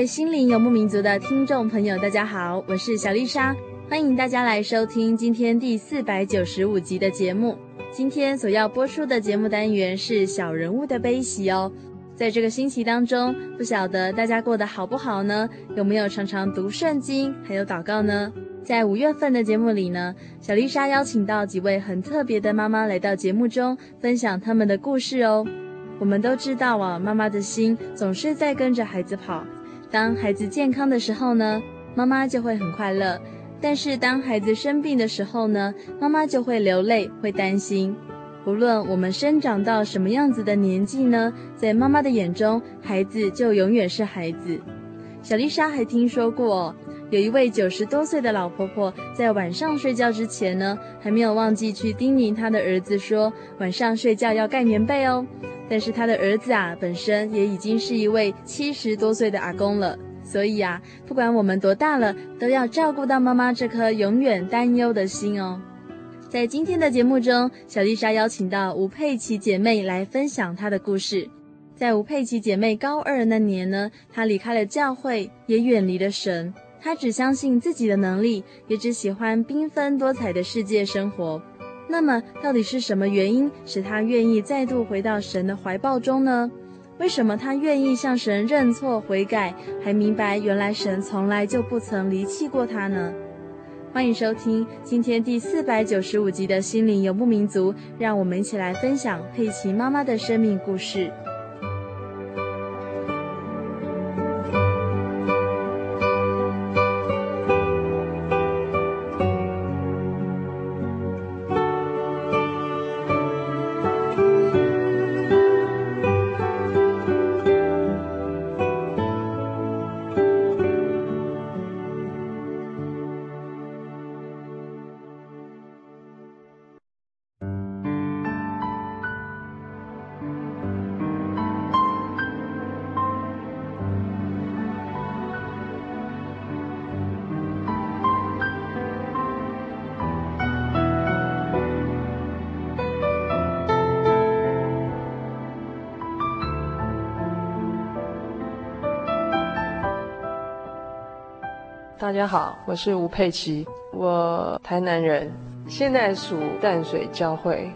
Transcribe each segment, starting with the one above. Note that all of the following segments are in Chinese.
位心灵游牧民族的听众朋友，大家好，我是小丽莎，欢迎大家来收听今天第四百九十五集的节目。今天所要播出的节目单元是小人物的悲喜哦。在这个星期当中，不晓得大家过得好不好呢？有没有常常读圣经，还有祷告呢？在五月份的节目里呢，小丽莎邀请到几位很特别的妈妈来到节目中，分享他们的故事哦。我们都知道啊，妈妈的心总是在跟着孩子跑。当孩子健康的时候呢，妈妈就会很快乐；但是当孩子生病的时候呢，妈妈就会流泪，会担心。无论我们生长到什么样子的年纪呢，在妈妈的眼中，孩子就永远是孩子。小丽莎还听说过，有一位九十多岁的老婆婆，在晚上睡觉之前呢，还没有忘记去叮咛她的儿子说，晚上睡觉要盖棉被哦。但是他的儿子啊，本身也已经是一位七十多岁的阿公了，所以啊，不管我们多大了，都要照顾到妈妈这颗永远担忧的心哦。在今天的节目中，小丽莎邀请到吴佩奇姐妹来分享她的故事。在吴佩奇姐妹高二那年呢，她离开了教会，也远离了神，她只相信自己的能力，也只喜欢缤纷多彩的世界生活。那么，到底是什么原因使他愿意再度回到神的怀抱中呢？为什么他愿意向神认错悔改，还明白原来神从来就不曾离弃过他呢？欢迎收听今天第四百九十五集的心灵游牧民族，让我们一起来分享佩奇妈妈的生命故事。大家好，我是吴佩琪，我台南人，现在属淡水教会，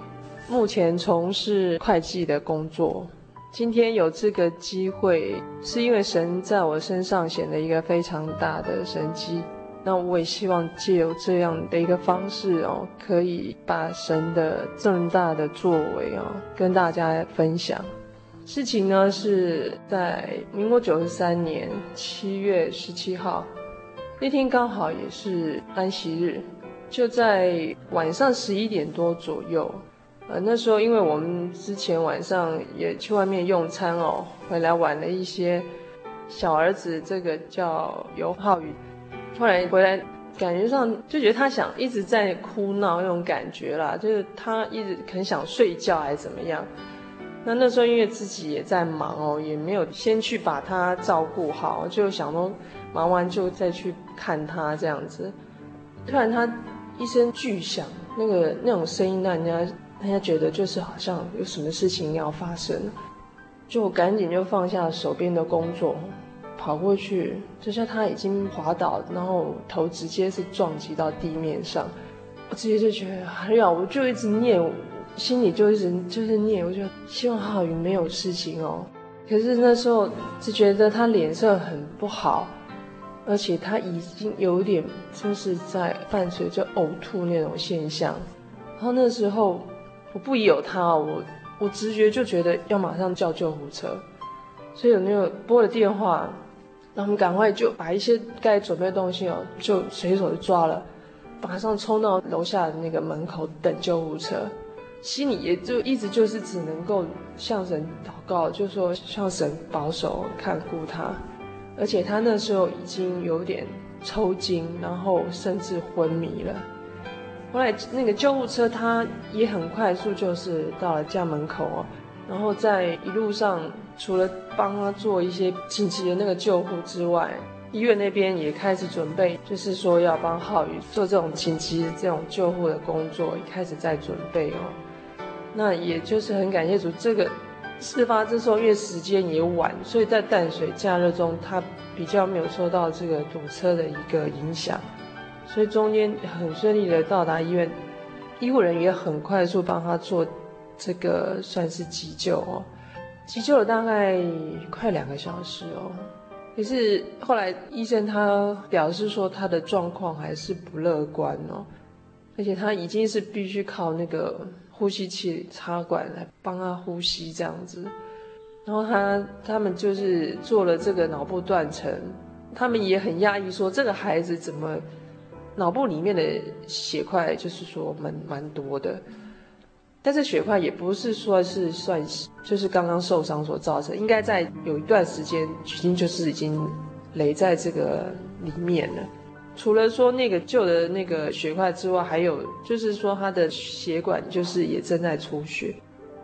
目前从事会计的工作。今天有这个机会，是因为神在我身上显了一个非常大的神迹。那我也希望借由这样的一个方式哦，可以把神的这么大的作为哦，跟大家分享。事情呢是在民国九十三年七月十七号。那天刚好也是安息日，就在晚上十一点多左右。呃，那时候因为我们之前晚上也去外面用餐哦，回来晚了一些。小儿子这个叫尤浩宇，后来回来感觉上就觉得他想一直在哭闹那种感觉啦，就是他一直很想睡觉还是怎么样。那那时候因为自己也在忙哦，也没有先去把他照顾好，就想说忙完就再去看他这样子。突然他一声巨响，那个那种声音让人家人家觉得就是好像有什么事情要发生，就赶紧就放下手边的工作，跑过去，就像他已经滑倒，然后头直接是撞击到地面上，我直接就觉得哎呀，我就一直念。心里就一直就是念，我就希望浩宇没有事情哦。可是那时候只觉得他脸色很不好，而且他已经有点就是在伴随着呕吐那种现象。然后那时候我不疑有他，我我直觉就觉得要马上叫救护车，所以有那个拨了电话，然后我们赶快就把一些该准备的东西哦，就随手就抓了，马上冲到楼下的那个门口等救护车。心里也就一直就是只能够向神祷告，就说向神保守看顾他，而且他那时候已经有点抽筋，然后甚至昏迷了。后来那个救护车他也很快速，就是到了家门口哦，然后在一路上除了帮他做一些紧急的那个救护之外，医院那边也开始准备，就是说要帮浩宇做这种紧急的这种救护的工作，开始在准备哦。那也就是很感谢主，这个事发之后，因为时间也晚，所以在淡水假日中，他比较没有受到这个堵车的一个影响，所以中间很顺利的到达医院，医护人员也很快速帮他做这个算是急救哦，急救了大概快两个小时哦，可是后来医生他表示说他的状况还是不乐观哦，而且他已经是必须靠那个。呼吸器插管来帮他呼吸这样子，然后他他们就是做了这个脑部断层，他们也很讶异说这个孩子怎么脑部里面的血块就是说蛮蛮多的，但是血块也不是说是算就是刚刚受伤所造成，应该在有一段时间已经就是已经累在这个里面了。除了说那个旧的那个血块之外，还有就是说他的血管就是也正在出血，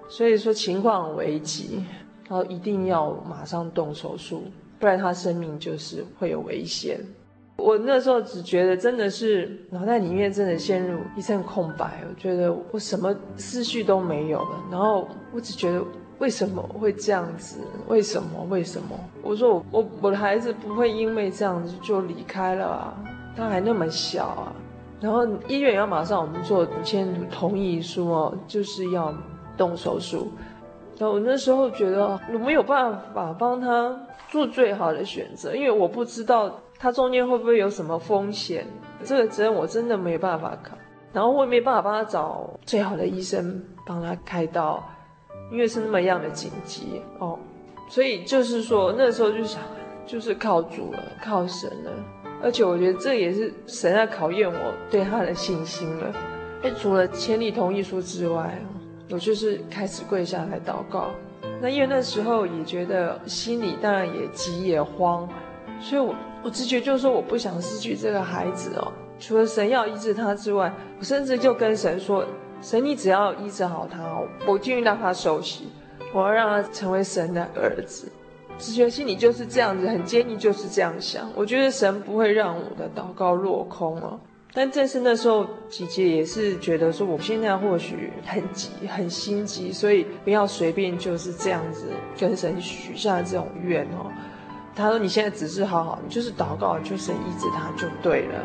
所以说情况危急，然后一定要马上动手术，不然他生命就是会有危险。我那时候只觉得真的是脑袋里面真的陷入一阵空白，我觉得我什么思绪都没有了，然后我只觉得为什么会这样子？为什么？为什么？我说我我的孩子不会因为这样子就离开了啊。他还那么小啊，然后医院要马上我们做签同意书哦，就是要动手术。然后我那时候觉得我没有办法帮他做最好的选择，因为我不知道他中间会不会有什么风险，这个责任我真的没办法扛。然后我也没办法帮他找最好的医生帮他开刀，因为是那么样的紧急哦。所以就是说那时候就想，就是靠主了，靠神了。而且我觉得这也是神在考验我对他的信心了。哎，除了千里同意书之外，我就是开始跪下来祷告。那因为那时候也觉得心里当然也急也慌，所以我我直觉就是说我不想失去这个孩子哦。除了神要医治他之外，我甚至就跟神说：神，你只要医治好他哦，我愿意让他受洗，我要让他成为神的儿子。直觉心里就是这样子，很坚定，就是这样想。我觉得神不会让我的祷告落空哦。但正是那时候，姐姐也是觉得说，我现在或许很急，很心急，所以不要随便就是这样子跟神许下这种愿哦。他说：“你现在只是好好，你就是祷告，就神医治他就对了。”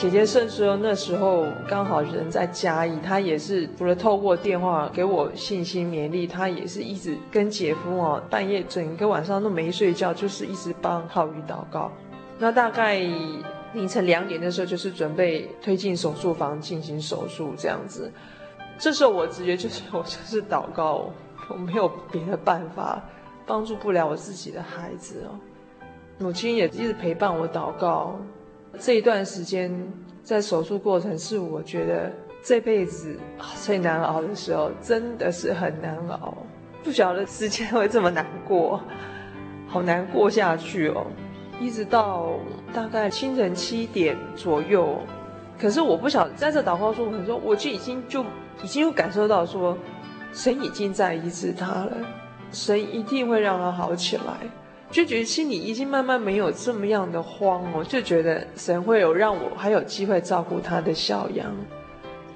姐姐甚至说那时候刚好人在嘉义，她也是除了透过电话给我信心勉励，她也是一直跟姐夫哦，半夜整个晚上都没睡觉，就是一直帮浩宇祷告。那大概凌晨两点的时候，就是准备推进手术房进行手术这样子。这时候我直觉就是我就是祷告，我没有别的办法，帮助不了我自己的孩子哦。母亲也一直陪伴我祷告。这一段时间在手术过程是我觉得这辈子最难熬的时候，真的是很难熬。不晓得时间会这么难过，好难过下去哦，一直到大概清晨七点左右。可是我不晓得，在这祷告过程中，我就已经就已经有感受到说，神已经在医治他了，神一定会让他好起来，就觉得心里已经慢慢没有这么样的慌哦，就觉得神会有让我还有机会照顾他的小羊。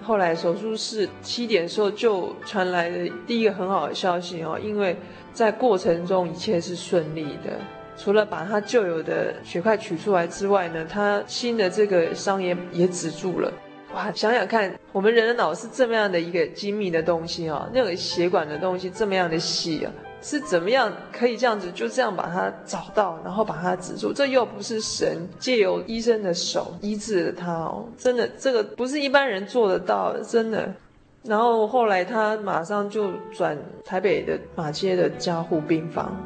后来手术室七点的时候就传来了第一个很好的消息哦，因为在过程中一切是顺利的。除了把他旧有的血块取出来之外呢，他新的这个伤也也止住了。哇，想想看，我们人的脑是这么样的一个精密的东西哦，那个血管的东西这么样的细啊，是怎么样可以这样子就这样把他找到，然后把他止住？这又不是神借由医生的手医治了他哦，真的，这个不是一般人做得到的，真的。然后后来他马上就转台北的马街的加护病房。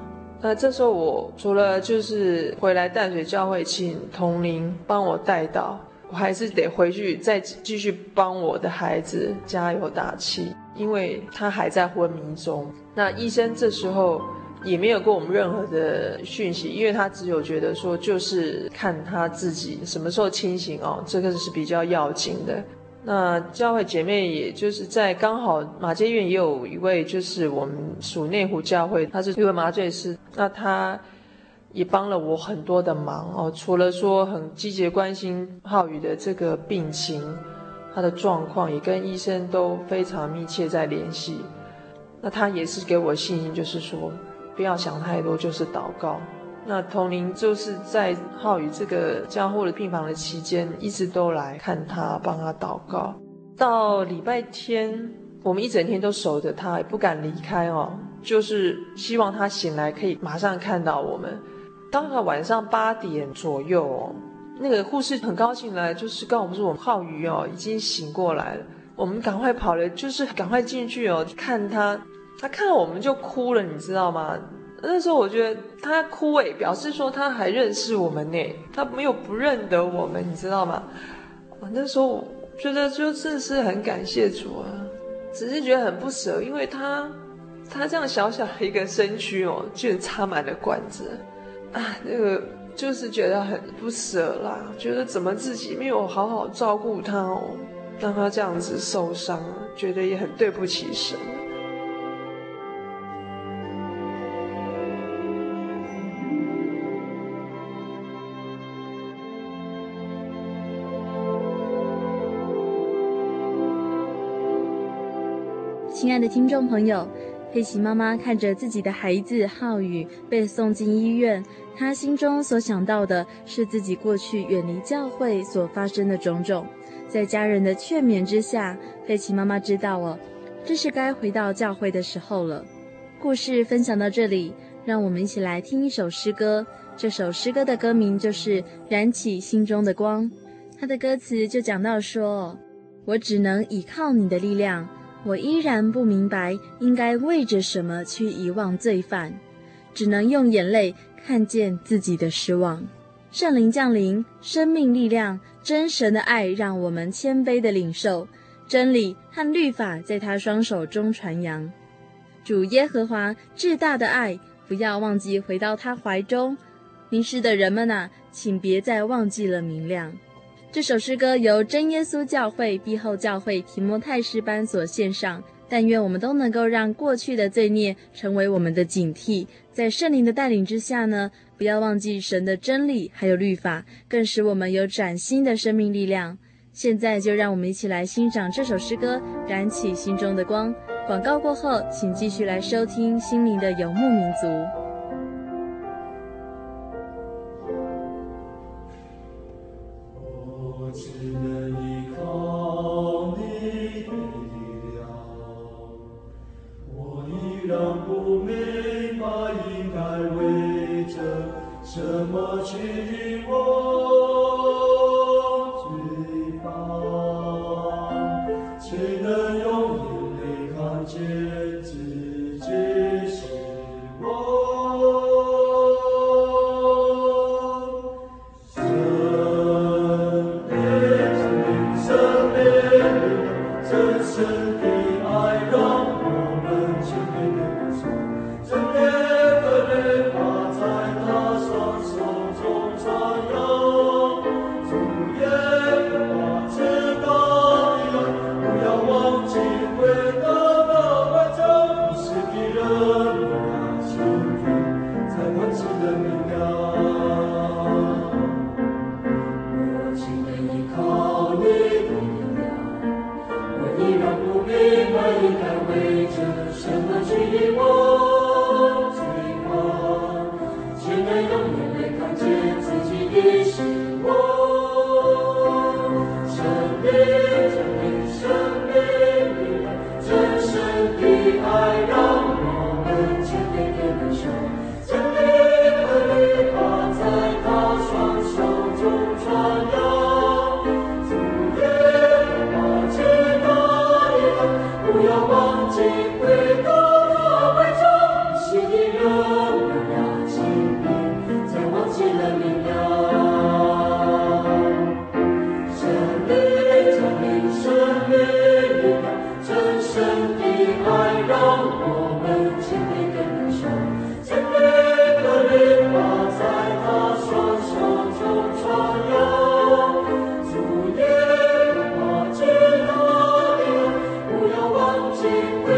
那这时候我除了就是回来淡水教会请同灵帮我带到，我还是得回去再继续帮我的孩子加油打气，因为他还在昏迷中。那医生这时候也没有给我们任何的讯息，因为他只有觉得说就是看他自己什么时候清醒哦，这个是比较要紧的。那教会姐妹也就是在刚好马街院也有一位就是我们属内湖教会，他是一位麻醉师，那他也帮了我很多的忙哦。除了说很积极关心浩宇的这个病情，他的状况也跟医生都非常密切在联系。那他也是给我信心，就是说不要想太多，就是祷告。那童玲就是在浩宇这个加护的病房的期间，一直都来看他，帮他祷告。到礼拜天，我们一整天都守着他，也不敢离开哦，就是希望他醒来可以马上看到我们。当他晚上八点左右哦，那个护士很高兴来，就是告诉我们说我们浩宇哦已经醒过来了。我们赶快跑了，就是赶快进去哦看他。他看到我们就哭了，你知道吗？那时候我觉得他哭诶，表示说他还认识我们呢，他没有不认得我们，你知道吗？我那时候我觉得就真的是很感谢主啊，只是觉得很不舍，因为他他这样小小的一个身躯哦，居然插满了管子啊，那个就是觉得很不舍啦，觉得怎么自己没有好好照顾他哦，让他这样子受伤，觉得也很对不起神。亲爱的听众朋友，佩奇妈妈看着自己的孩子浩宇被送进医院，他心中所想到的是自己过去远离教会所发生的种种。在家人的劝勉之下，佩奇妈妈知道了，这是该回到教会的时候了。故事分享到这里，让我们一起来听一首诗歌。这首诗歌的歌名就是《燃起心中的光》，它的歌词就讲到说：“我只能依靠你的力量。”我依然不明白应该为着什么去遗忘罪犯，只能用眼泪看见自己的失望。圣灵降临，生命力量，真神的爱让我们谦卑的领受真理和律法，在他双手中传扬。主耶和华至大的爱，不要忘记回到他怀中。迷失的人们啊，请别再忘记了明亮。这首诗歌由真耶稣教会碧后教会提摩太诗班所献上。但愿我们都能够让过去的罪孽成为我们的警惕，在圣灵的带领之下呢，不要忘记神的真理还有律法，更使我们有崭新的生命力量。现在就让我们一起来欣赏这首诗歌，燃起心中的光。广告过后，请继续来收听心灵的游牧民族。不明白应该为着什么去圣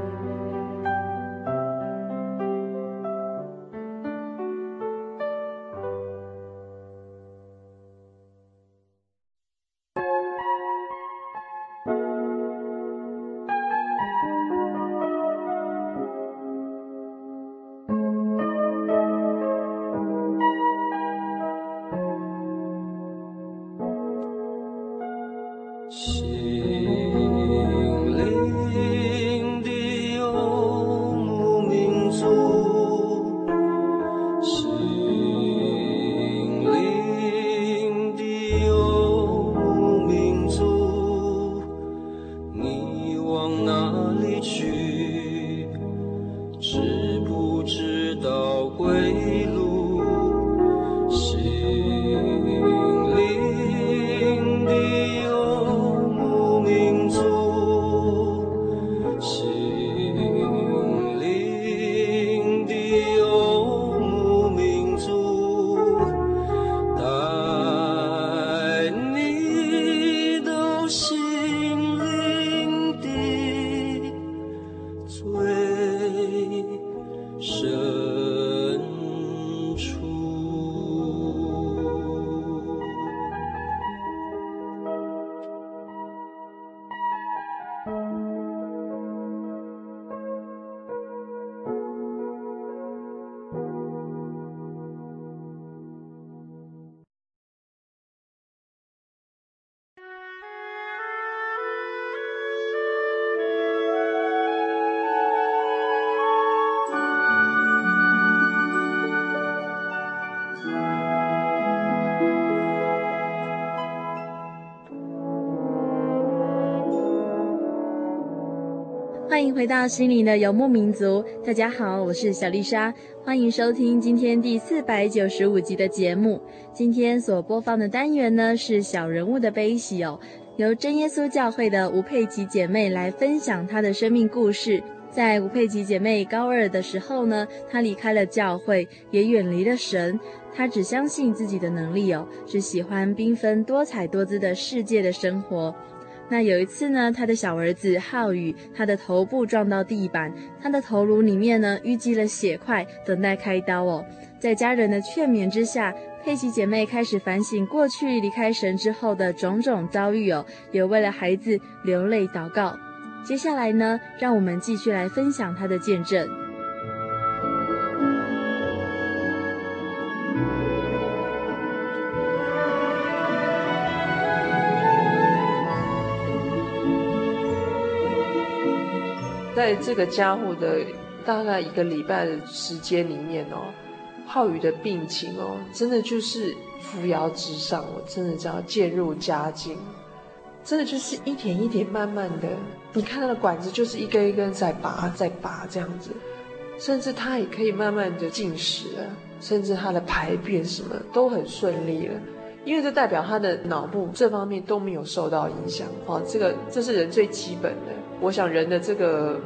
欢迎回到心灵的游牧民族。大家好，我是小丽莎，欢迎收听今天第四百九十五集的节目。今天所播放的单元呢是小人物的悲喜哦，由真耶稣教会的吴佩琪姐妹来分享她的生命故事。在吴佩琪姐妹高二的时候呢，她离开了教会，也远离了神。她只相信自己的能力哦，只喜欢缤纷多彩多姿的世界的生活。那有一次呢，他的小儿子浩宇，他的头部撞到地板，他的头颅里面呢淤积了血块，等待开刀哦。在家人的劝勉之下，佩奇姐妹开始反省过去离开神之后的种种遭遇哦，也为了孩子流泪祷告。接下来呢，让我们继续来分享她的见证。在这个家伙的大概一个礼拜的时间里面哦，浩宇的病情哦，真的就是扶摇直上，我真的叫渐入佳境，真的就是一点一点慢慢的，你看他的管子就是一根一根在拔在拔这样子，甚至他也可以慢慢的进食了，甚至他的排便什么都很顺利了，因为这代表他的脑部这方面都没有受到影响哦，这个这是人最基本的。我想人的这个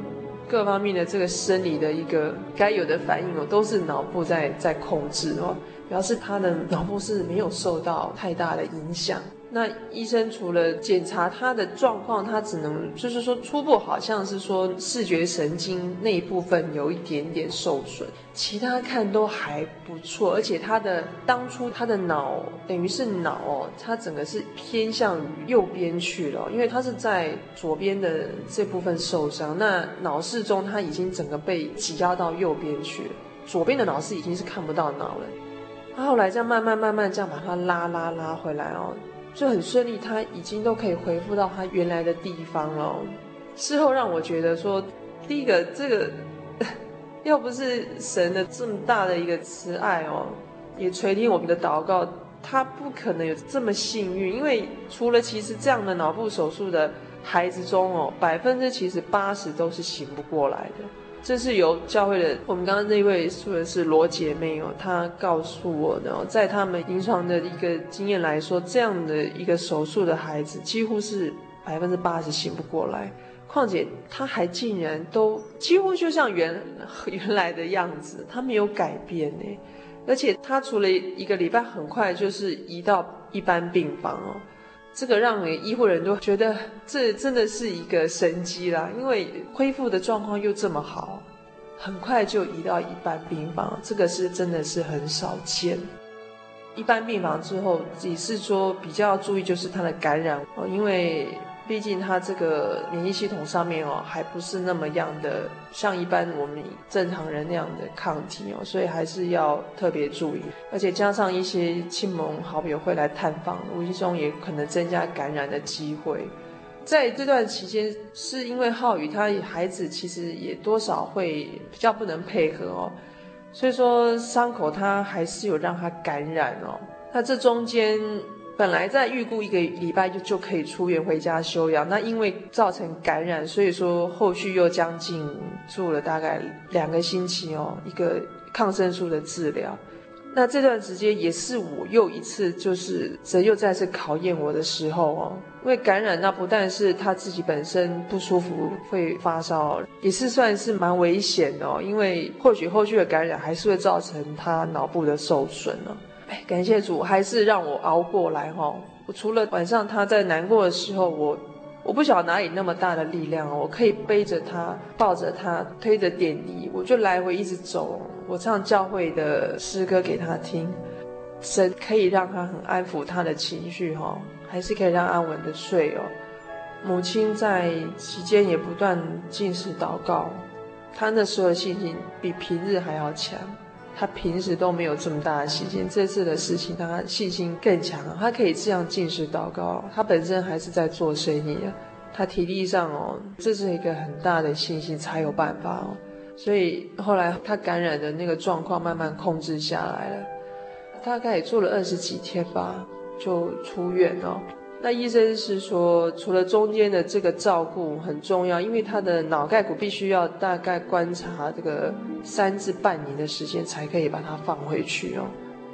各方面的这个生理的一个该有的反应哦，都是脑部在在控制哦，表示他的脑部是没有受到太大的影响。那医生除了检查他的状况，他只能就是说初步好像是说视觉神经那一部分有一点点受损，其他看都还不错。而且他的当初他的脑等于是脑哦，他整个是偏向于右边去了，因为他是在左边的这部分受伤，那脑室中他已经整个被挤压到右边去了，左边的脑室已经是看不到脑了。他后来这样慢慢慢慢这样把它拉拉拉回来哦。就很顺利，他已经都可以恢复到他原来的地方了。事后让我觉得说，第一个这个，要不是神的这么大的一个慈爱哦，也垂听我们的祷告，他不可能有这么幸运。因为除了其实这样的脑部手术的孩子中哦，百分之其实八十都是醒不过来的。这是由教会的，我们刚刚那位说的是罗姐妹哦，她告诉我的，在他们临床的一个经验来说，这样的一个手术的孩子，几乎是百分之八十醒不过来。况且他还竟然都几乎就像原原来的样子，他没有改变呢。而且他除了一个礼拜，很快就是移到一般病房哦。这个让医护人都觉得这真的是一个神迹啦，因为恢复的状况又这么好，很快就移到一般病房，这个是真的是很少见。一般病房之后，只是说比较注意就是它的感染，因为。毕竟他这个免疫系统上面哦，还不是那么样的像一般我们正常人那样的抗体哦，所以还是要特别注意。而且加上一些亲朋好友会来探访，无意中也可能增加感染的机会。在这段期间，是因为浩宇他孩子其实也多少会比较不能配合哦，所以说伤口他还是有让他感染哦。那这中间。本来在预估一个礼拜就就可以出院回家休养，那因为造成感染，所以说后续又将近住了大概两个星期哦，一个抗生素的治疗。那这段时间也是我又一次就是神又再次考验我的时候哦，因为感染那不但是他自己本身不舒服会发烧，也是算是蛮危险的哦，因为或许后续的感染还是会造成他脑部的受损哦。哎，感谢主，还是让我熬过来哈。我除了晚上他在难过的时候，我我不晓得哪里那么大的力量，我可以背着他，抱着他，推着点滴，我就来回一直走。我唱教会的诗歌给他听，神可以让他很安抚他的情绪哈，还是可以让安稳的睡哦。母亲在期间也不断进食祷告，他那时候的信心比平日还要强。他平时都没有这么大的信心，这次的事情他信心更强，他可以这样进食祷告。他本身还是在做生意啊，他体力上哦，这是一个很大的信心才有办法哦。所以后来他感染的那个状况慢慢控制下来了，大概也做了二十几天吧，就出院了。那医生是说，除了中间的这个照顾很重要，因为他的脑盖骨必须要大概观察这个三至半年的时间才可以把它放回去哦，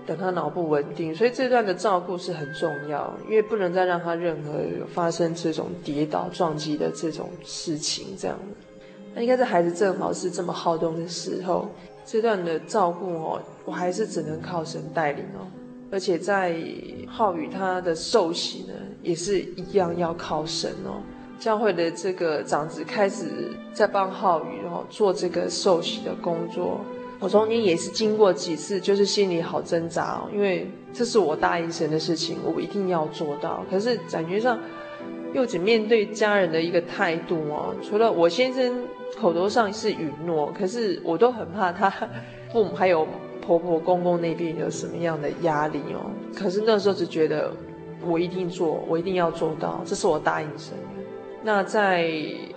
等他脑部稳定，所以这段的照顾是很重要，因为不能再让他任何发生这种跌倒撞击的这种事情这样。那应该这孩子正好是这么好动的时候，这段的照顾哦，我还是只能靠神带领哦。而且在浩宇他的受洗呢，也是一样要靠神哦。教会的这个长子开始在帮浩宇哦做这个受洗的工作。我中间也是经过几次，就是心里好挣扎哦，因为这是我答应神的事情，我一定要做到。可是感觉上又只面对家人的一个态度哦，除了我先生口头上是允诺，可是我都很怕他 父母还有。婆婆公公那边有什么样的压力哦？可是那时候只觉得我一定做，我一定要做到，这是我答应神的。那在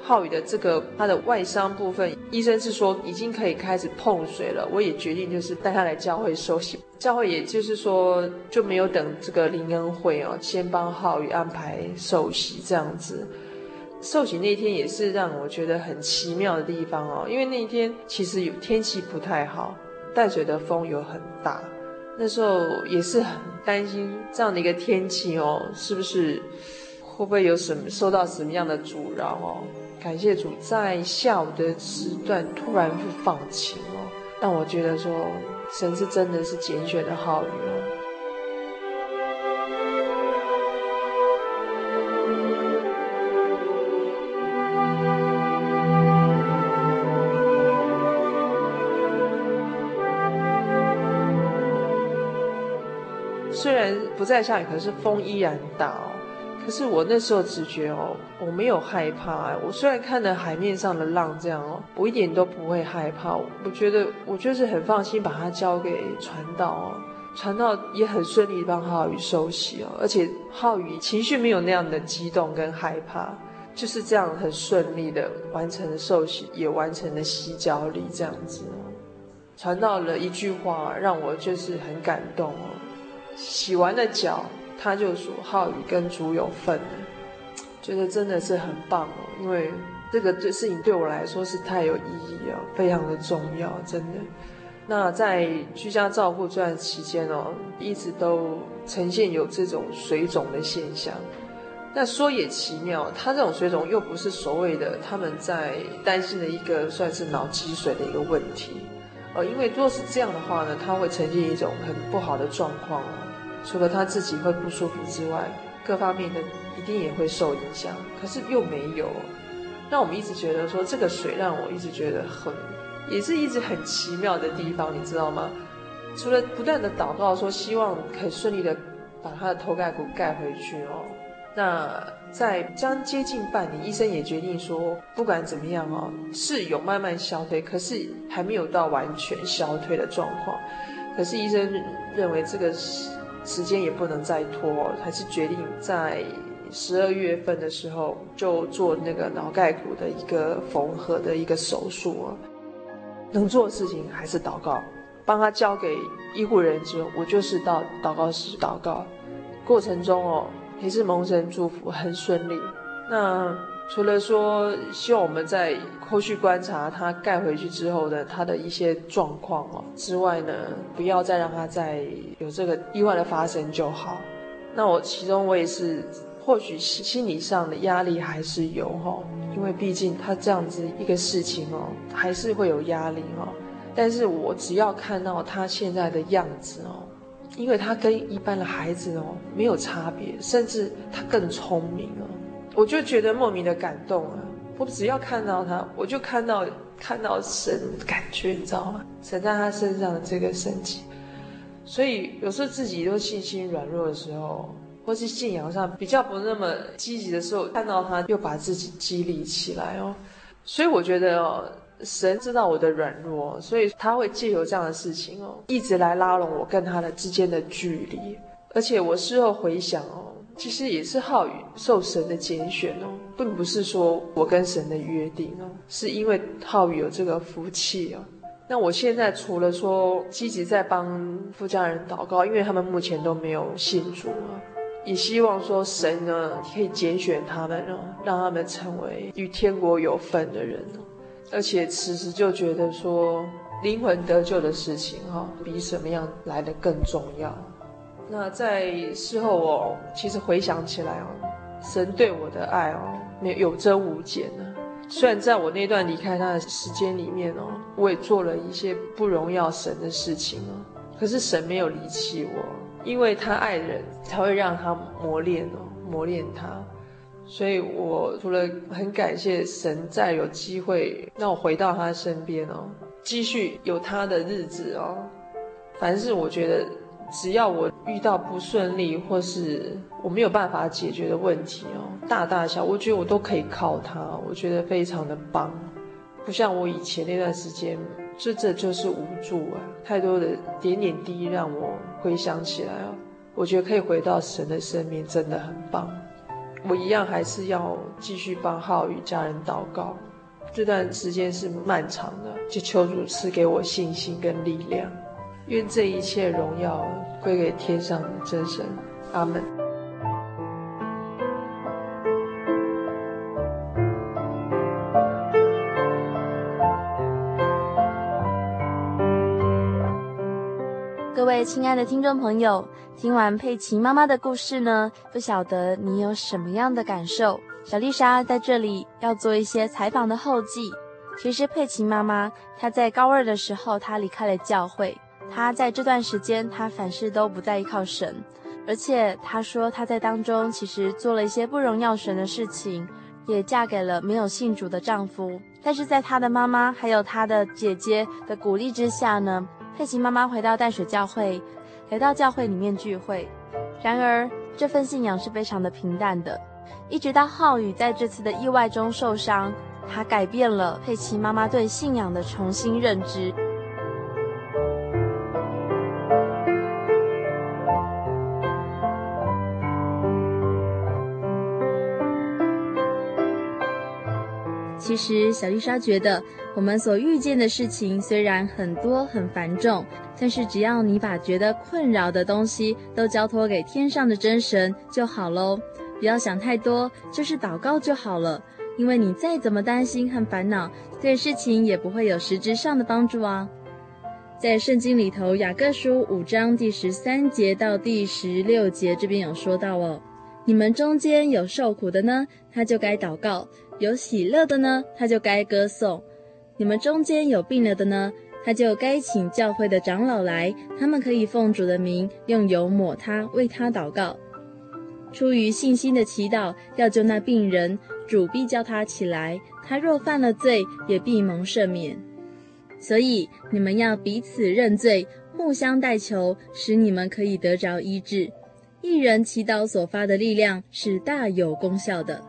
浩宇的这个他的外伤部分，医生是说已经可以开始碰水了。我也决定就是带他来教会受洗，教会也就是说就没有等这个灵恩会哦，先帮浩宇安排受洗这样子。受洗那天也是让我觉得很奇妙的地方哦，因为那一天其实有天气不太好。淡水的风有很大，那时候也是很担心这样的一个天气哦，是不是会不会有什么受到什么样的阻挠哦？感谢主，在下午的时段突然就放晴哦，让我觉得说神是真的是拣选的好雨哦。不再下雨，可是风依然大哦。可是我那时候只觉哦，我没有害怕。我虽然看着海面上的浪这样哦，我一点都不会害怕。我觉得我就是很放心，把它交给传道哦。传道也很顺利帮浩宇收洗哦，而且浩宇情绪没有那样的激动跟害怕，就是这样很顺利的完成了受洗，也完成了洗脚礼这样子哦。传道了一句话，让我就是很感动哦。洗完了脚，他就说：“浩宇跟主有份了。”觉得真的是很棒哦，因为这个对事情对我来说是太有意义了，非常的重要，真的。那在居家照顾这段期间哦，一直都呈现有这种水肿的现象。那说也奇妙，他这种水肿又不是所谓的他们在担心的一个算是脑积水的一个问题。呃，因为若是这样的话呢，他会呈现一种很不好的状况哦。除了他自己会不舒服之外，各方面的一定也会受影响。可是又没有，让我们一直觉得说这个水让我一直觉得很，也是一直很奇妙的地方，你知道吗？除了不断的祷告说希望可以顺利的把他的头盖骨盖回去哦。那在将接近半年，医生也决定说，不管怎么样哦，是有慢慢消退，可是还没有到完全消退的状况。可是医生认为这个时间也不能再拖，还是决定在十二月份的时候就做那个脑盖骨的一个缝合的一个手术。能做的事情还是祷告，帮他交给医护人员之后，我就是到祷告室祷告，过程中哦。也是蒙神祝福，很顺利。那除了说希望我们在后续观察他盖回去之后的他的一些状况哦之外呢，不要再让他再有这个意外的发生就好。那我其中我也是，或许心理上的压力还是有哈，因为毕竟他这样子一个事情哦，还是会有压力哦。但是我只要看到他现在的样子哦。因为他跟一般的孩子哦没有差别，甚至他更聪明哦，我就觉得莫名的感动啊！我只要看到他，我就看到看到神感觉，你知道吗？神在他身上的这个神迹。所以有时候自己都信心软弱的时候，或是信仰上比较不那么积极的时候，看到他又把自己激励起来哦。所以我觉得哦。神知道我的软弱，所以他会借由这样的事情哦，一直来拉拢我跟他的之间的距离。而且我事后回想哦，其实也是浩宇受神的拣选哦，并不是说我跟神的约定哦，是因为浩宇有这个福气哦。那我现在除了说积极在帮夫家人祷告，因为他们目前都没有信主啊。也希望说神呢可以拣选他们哦，让他们成为与天国有份的人哦。而且此时就觉得说灵魂得救的事情哈，比什么样来的更重要。那在事后我其实回想起来哦，神对我的爱哦，没有有增无减呢。虽然在我那段离开他的时间里面哦，我也做了一些不荣耀神的事情哦，可是神没有离弃我，因为他爱人才会让他磨练哦，磨练他。所以我除了很感谢神，再有机会让我回到他身边哦，继续有他的日子哦。凡是我觉得。只要我遇到不顺利，或是我没有办法解决的问题哦，大大小，我觉得我都可以靠他，我觉得非常的棒，不像我以前那段时间，这这就是无助啊，太多的点点滴滴让我回想起来哦，我觉得可以回到神的生命真的很棒，我一样还是要继续帮浩宇家人祷告，这段时间是漫长的，就求主赐给我信心跟力量。愿这一切荣耀归给天上的真神，阿门。各位亲爱的听众朋友，听完佩奇妈妈的故事呢，不晓得你有什么样的感受？小丽莎在这里要做一些采访的后记。其实佩奇妈妈她在高二的时候，她离开了教会。他在这段时间，他凡事都不再依靠神，而且他说他在当中其实做了一些不荣耀神的事情，也嫁给了没有信主的丈夫。但是在他的妈妈还有他的姐姐的鼓励之下呢，佩奇妈妈回到淡水教会，来到教会里面聚会。然而这份信仰是非常的平淡的，一直到浩宇在这次的意外中受伤，他改变了佩奇妈妈对信仰的重新认知。其实，小丽莎觉得，我们所遇见的事情虽然很多很繁重，但是只要你把觉得困扰的东西都交托给天上的真神就好喽。不要想太多，就是祷告就好了。因为你再怎么担心和烦恼，对事情也不会有实质上的帮助啊。在圣经里头，雅各书五章第十三节到第十六节这边有说到哦，你们中间有受苦的呢，他就该祷告。有喜乐的呢，他就该歌颂；你们中间有病了的呢，他就该请教会的长老来，他们可以奉主的名用油抹他，为他祷告。出于信心的祈祷，要救那病人，主必叫他起来。他若犯了罪，也必蒙赦免。所以你们要彼此认罪，互相代求，使你们可以得着医治。一人祈祷所发的力量是大有功效的。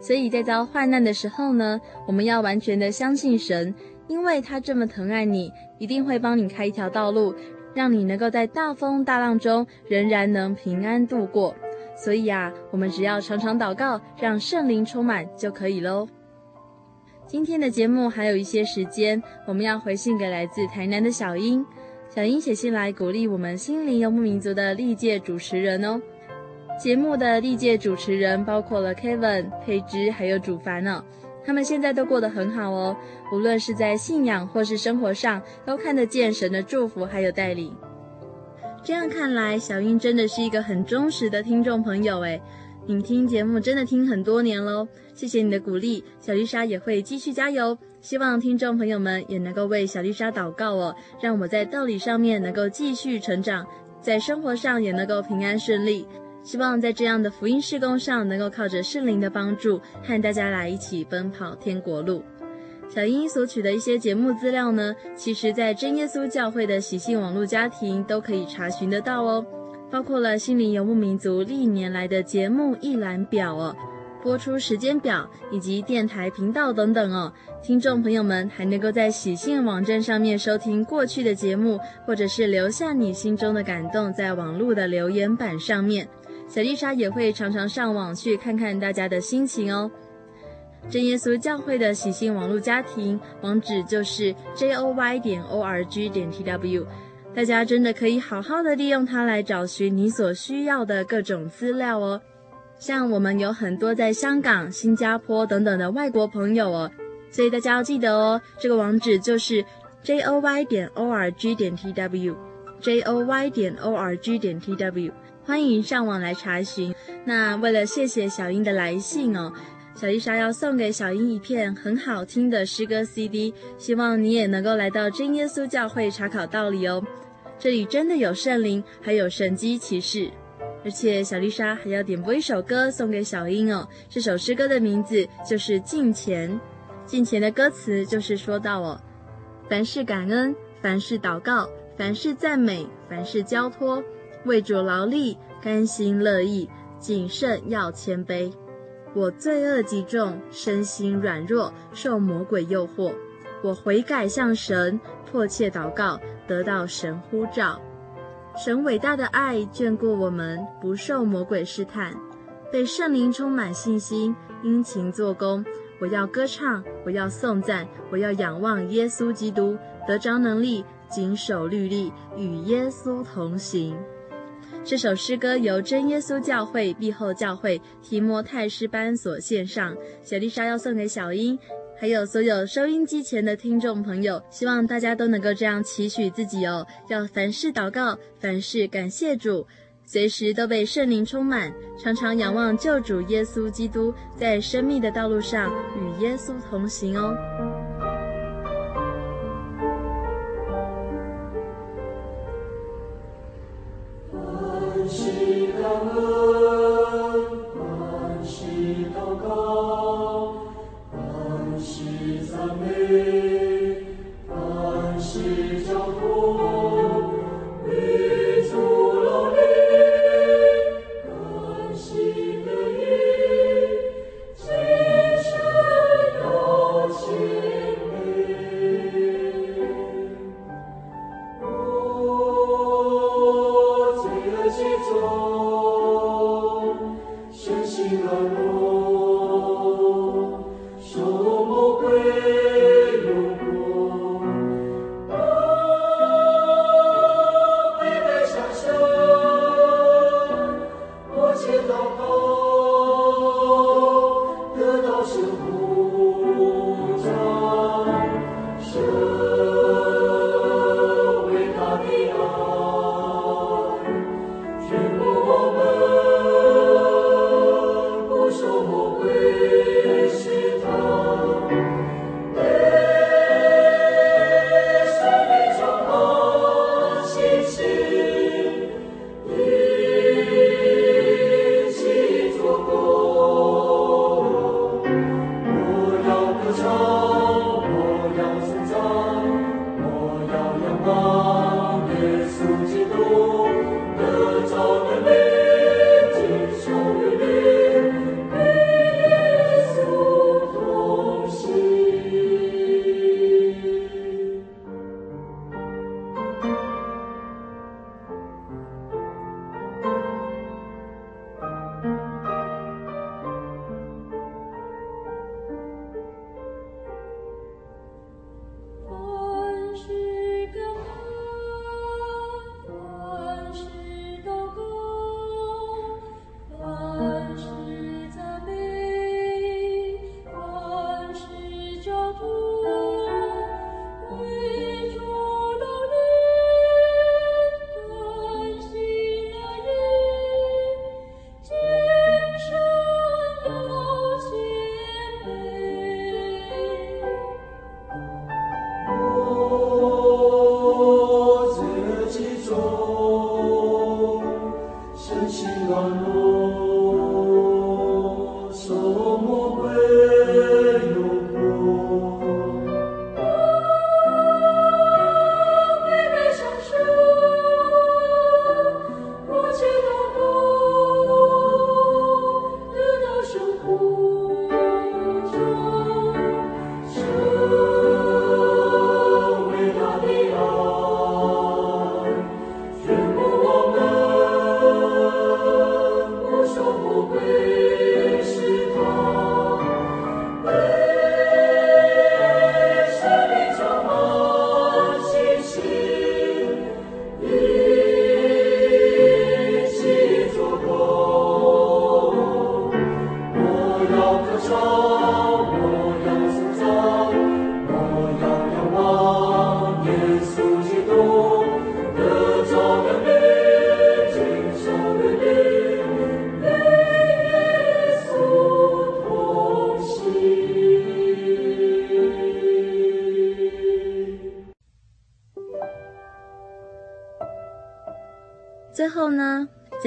所以在遭患难的时候呢，我们要完全的相信神，因为他这么疼爱你，一定会帮你开一条道路，让你能够在大风大浪中仍然能平安度过。所以啊，我们只要常常祷告，让圣灵充满就可以喽。今天的节目还有一些时间，我们要回信给来自台南的小英。小英写信来鼓励我们心灵游牧民族的历届主持人哦。节目的历届主持人包括了 Kevin、佩芝还有主凡呢，他们现在都过得很好哦，无论是在信仰或是生活上，都看得见神的祝福还有带领。这样看来，小英真的是一个很忠实的听众朋友诶，你听节目真的听很多年喽，谢谢你的鼓励，小丽莎也会继续加油，希望听众朋友们也能够为小丽莎祷告哦，让我在道理上面能够继续成长，在生活上也能够平安顺利。希望在这样的福音事工上，能够靠着圣灵的帮助，和大家来一起奔跑天国路。小英所取的一些节目资料呢，其实在真耶稣教会的喜信网络家庭都可以查询得到哦，包括了心灵游牧民族历年来的节目一览表哦，播出时间表以及电台频道等等哦。听众朋友们还能够在喜信网站上面收听过去的节目，或者是留下你心中的感动，在网络的留言板上面。小丽莎也会常常上网去看看大家的心情哦。真耶稣教会的喜信网络家庭网址就是 joy 点 org 点 tw，大家真的可以好好的利用它来找寻你所需要的各种资料哦。像我们有很多在香港、新加坡等等的外国朋友哦，所以大家要记得哦，这个网址就是 j o y 点 o r g 点 t w j o y 点 o r g 点 t w，欢迎上网来查询。那为了谢谢小英的来信哦。小丽莎要送给小英一片很好听的诗歌 CD，希望你也能够来到真耶稣教会查考道理哦。这里真的有圣灵，还有神迹奇事，而且小丽莎还要点播一首歌送给小英哦。这首诗歌的名字就是《敬虔》，敬虔的歌词就是说到哦：凡事感恩，凡事祷告，凡事赞美，凡事交托，为主劳力，甘心乐意，谨慎要谦卑。我罪恶极重，身心软弱，受魔鬼诱惑。我悔改向神，迫切祷告，得到神呼召。神伟大的爱眷顾我们，不受魔鬼试探，被圣灵充满信心，殷勤做工。我要歌唱，我要颂赞，我要仰望耶稣基督，得着能力，谨守律例，与耶稣同行。这首诗歌由真耶稣教会碧后教会提摩太诗班所献上，小丽莎要送给小英，还有所有收音机前的听众朋友，希望大家都能够这样期许自己哦，要凡事祷告，凡事感谢主，随时都被圣灵充满，常常仰望救主耶稣基督，在生命的道路上与耶稣同行哦。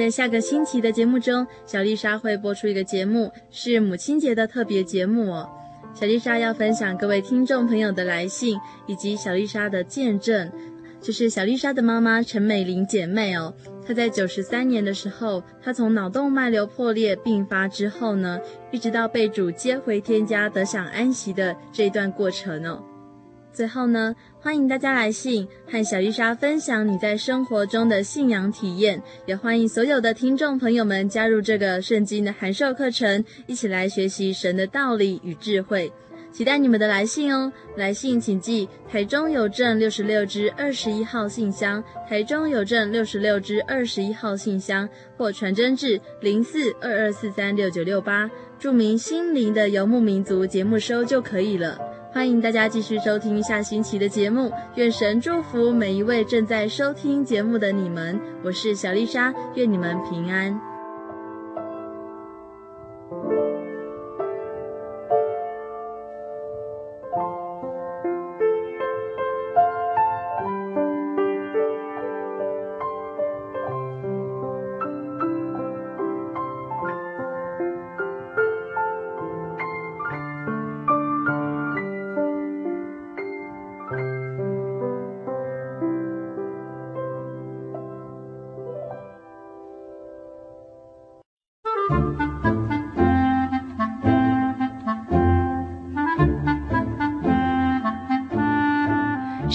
在下个星期的节目中，小丽莎会播出一个节目，是母亲节的特别节目哦。小丽莎要分享各位听众朋友的来信，以及小丽莎的见证。就是小丽莎的妈妈陈美玲姐妹哦，她在九十三年的时候，她从脑动脉瘤破裂病发之后呢，一直到被主接回天家得享安息的这一段过程哦。最后呢，欢迎大家来信和小伊莎分享你在生活中的信仰体验，也欢迎所有的听众朋友们加入这个圣经的函授课程，一起来学习神的道理与智慧。期待你们的来信哦！来信请寄台中邮政六十六支二十一号信箱，台中邮政六十六支二十一号信箱，或传真至零四二二四三六九六八，注明“心灵的游牧民族”节目收就可以了。欢迎大家继续收听下星期的节目，愿神祝福每一位正在收听节目的你们。我是小丽莎，愿你们平安。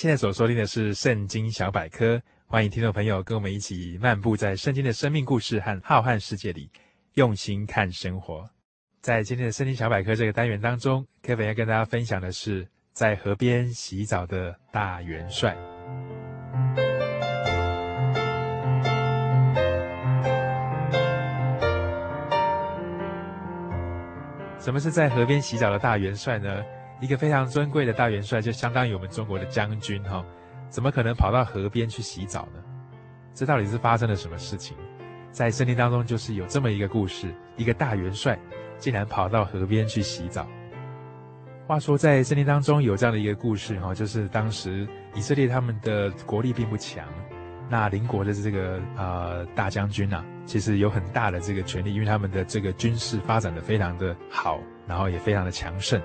现在所收听的是《圣经小百科》，欢迎听众朋友跟我们一起漫步在圣经的生命故事和浩瀚世界里，用心看生活。在今天的《圣经小百科》这个单元当中，Kevin 要跟大家分享的是在河边洗澡的大元帅。什么是在河边洗澡的大元帅呢？一个非常尊贵的大元帅，就相当于我们中国的将军哈，怎么可能跑到河边去洗澡呢？这到底是发生了什么事情？在圣经当中，就是有这么一个故事：一个大元帅竟然跑到河边去洗澡。话说，在圣经当中有这样的一个故事哈，就是当时以色列他们的国力并不强，那邻国的这个呃大将军啊，其实有很大的这个权力，因为他们的这个军事发展的非常的好，然后也非常的强盛。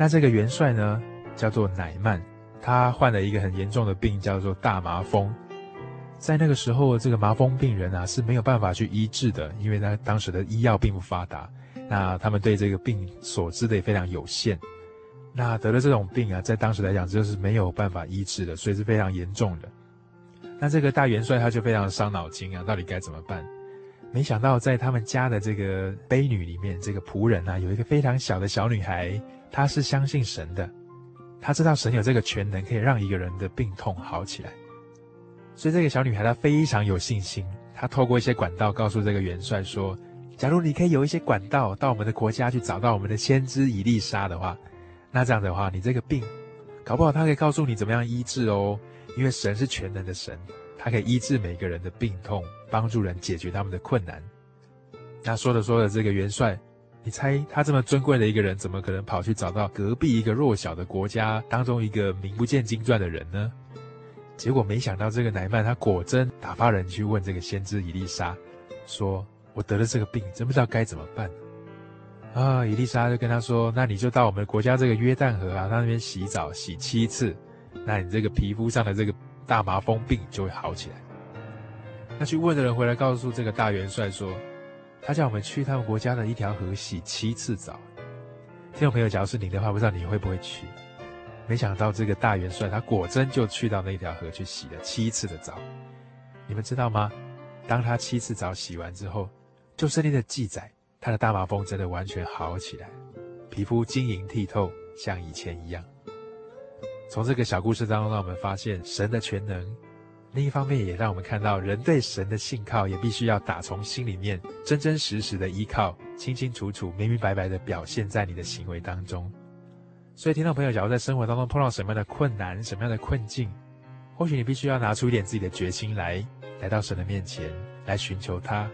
那这个元帅呢，叫做乃曼，他患了一个很严重的病，叫做大麻风。在那个时候，这个麻风病人啊是没有办法去医治的，因为他当时的医药并不发达。那他们对这个病所知的也非常有限。那得了这种病啊，在当时来讲就是没有办法医治的，所以是非常严重的。那这个大元帅他就非常伤脑筋啊，到底该怎么办？没想到在他们家的这个婢女里面，这个仆人啊，有一个非常小的小女孩。她是相信神的，她知道神有这个全能，可以让一个人的病痛好起来。所以这个小女孩她非常有信心，她透过一些管道告诉这个元帅说：“假如你可以有一些管道到我们的国家去找到我们的先知伊丽莎的话，那这样的话，你这个病搞不好他可以告诉你怎么样医治哦。因为神是全能的神，他可以医治每个人的病痛，帮助人解决他们的困难。”那说着说着，这个元帅。你猜他这么尊贵的一个人，怎么可能跑去找到隔壁一个弱小的国家当中一个名不见经传的人呢？结果没想到这个乃曼他果真打发人去问这个先知伊丽莎，说：“我得了这个病，真不知道该怎么办。”啊，伊丽莎就跟他说：“那你就到我们国家这个约旦河啊，那边洗澡洗七次，那你这个皮肤上的这个大麻风病就会好起来。”那去问的人回来告诉这个大元帅说。他叫我们去他们国家的一条河洗七次澡。听众朋友，假如是你的话，不知道你会不会去？没想到这个大元帅他果真就去到那条河去洗了七次的澡。你们知道吗？当他七次澡洗完之后，就圣经的记载，他的大麻风真的完全好起来，皮肤晶莹剔透，像以前一样。从这个小故事当中，让我们发现神的全能；另一方面，也让我们看到人对神的信靠，也必须要打从心里面真真实实的依靠，清清楚楚、明明白白的表现在你的行为当中。所以，听众朋友，假如在生活当中碰到什么样的困难、什么样的困境，或许你必须要拿出一点自己的决心来，来到神的面前来寻求他。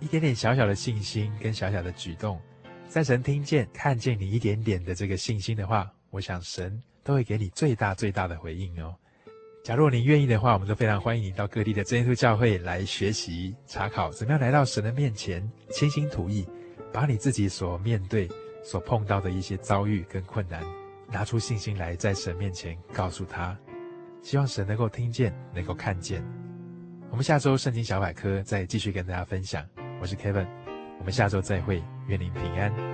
一点点小小的信心跟小小的举动，在神听见、看见你一点点的这个信心的话，我想神都会给你最大最大的回应哦。假如您愿意的话，我们都非常欢迎你到各地的真耶稣教会来学习查考，怎么样来到神的面前倾心吐意，把你自己所面对。所碰到的一些遭遇跟困难，拿出信心来，在神面前告诉他，希望神能够听见，能够看见。我们下周圣经小百科再继续跟大家分享。我是 Kevin，我们下周再会，愿您平安。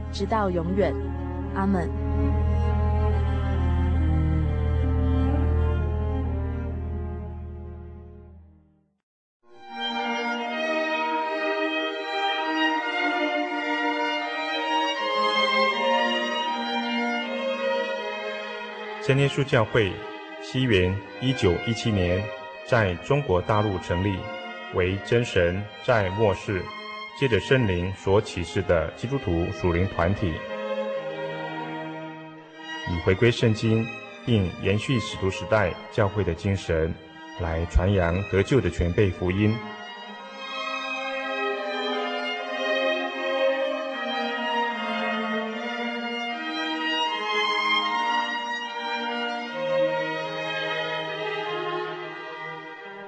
直到永远。阿门。真耶稣教会，西元一九一七年在中国大陆成立，为真神在末世借着圣灵所启示的基督徒属灵团体，以回归圣经并延续使徒时代教会的精神，来传扬得救的全备福音。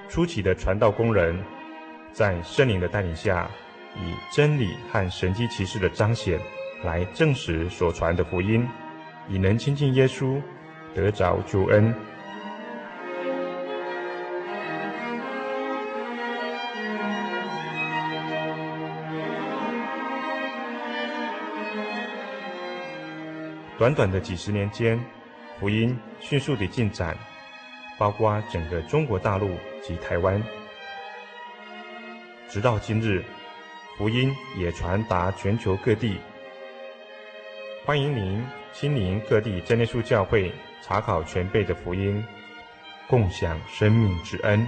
初期的传道工人，在圣灵的带领下，以真理和神迹奇事的彰显，来证实所传的福音，以能亲近耶稣，得着救恩。短短的几十年间，福音迅速地进展。包括整个中国大陆及台湾，直到今日，福音也传达全球各地。欢迎您亲临各地真耶稣教会，查考全备的福音，共享生命之恩。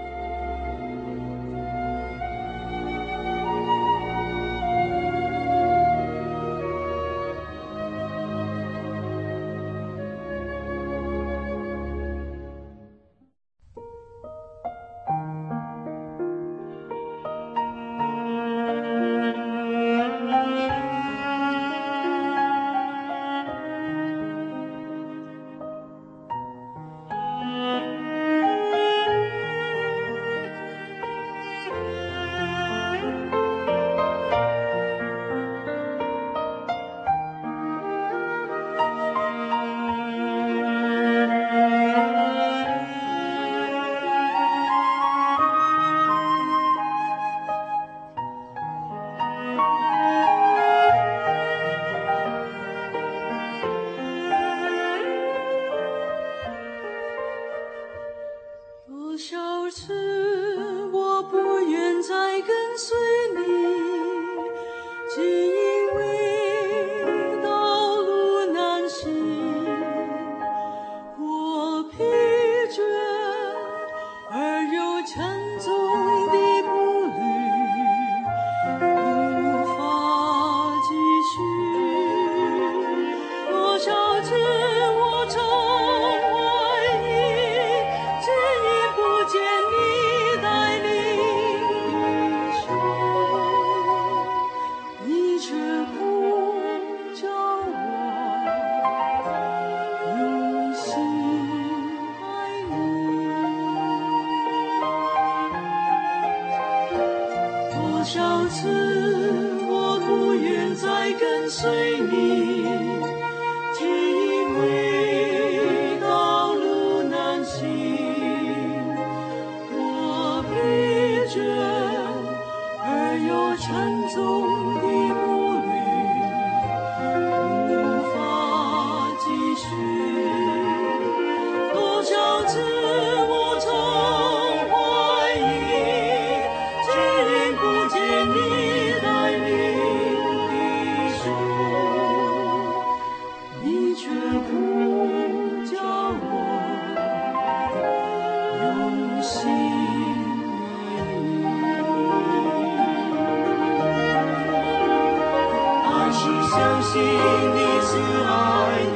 这一次，我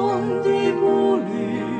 将为主的步履。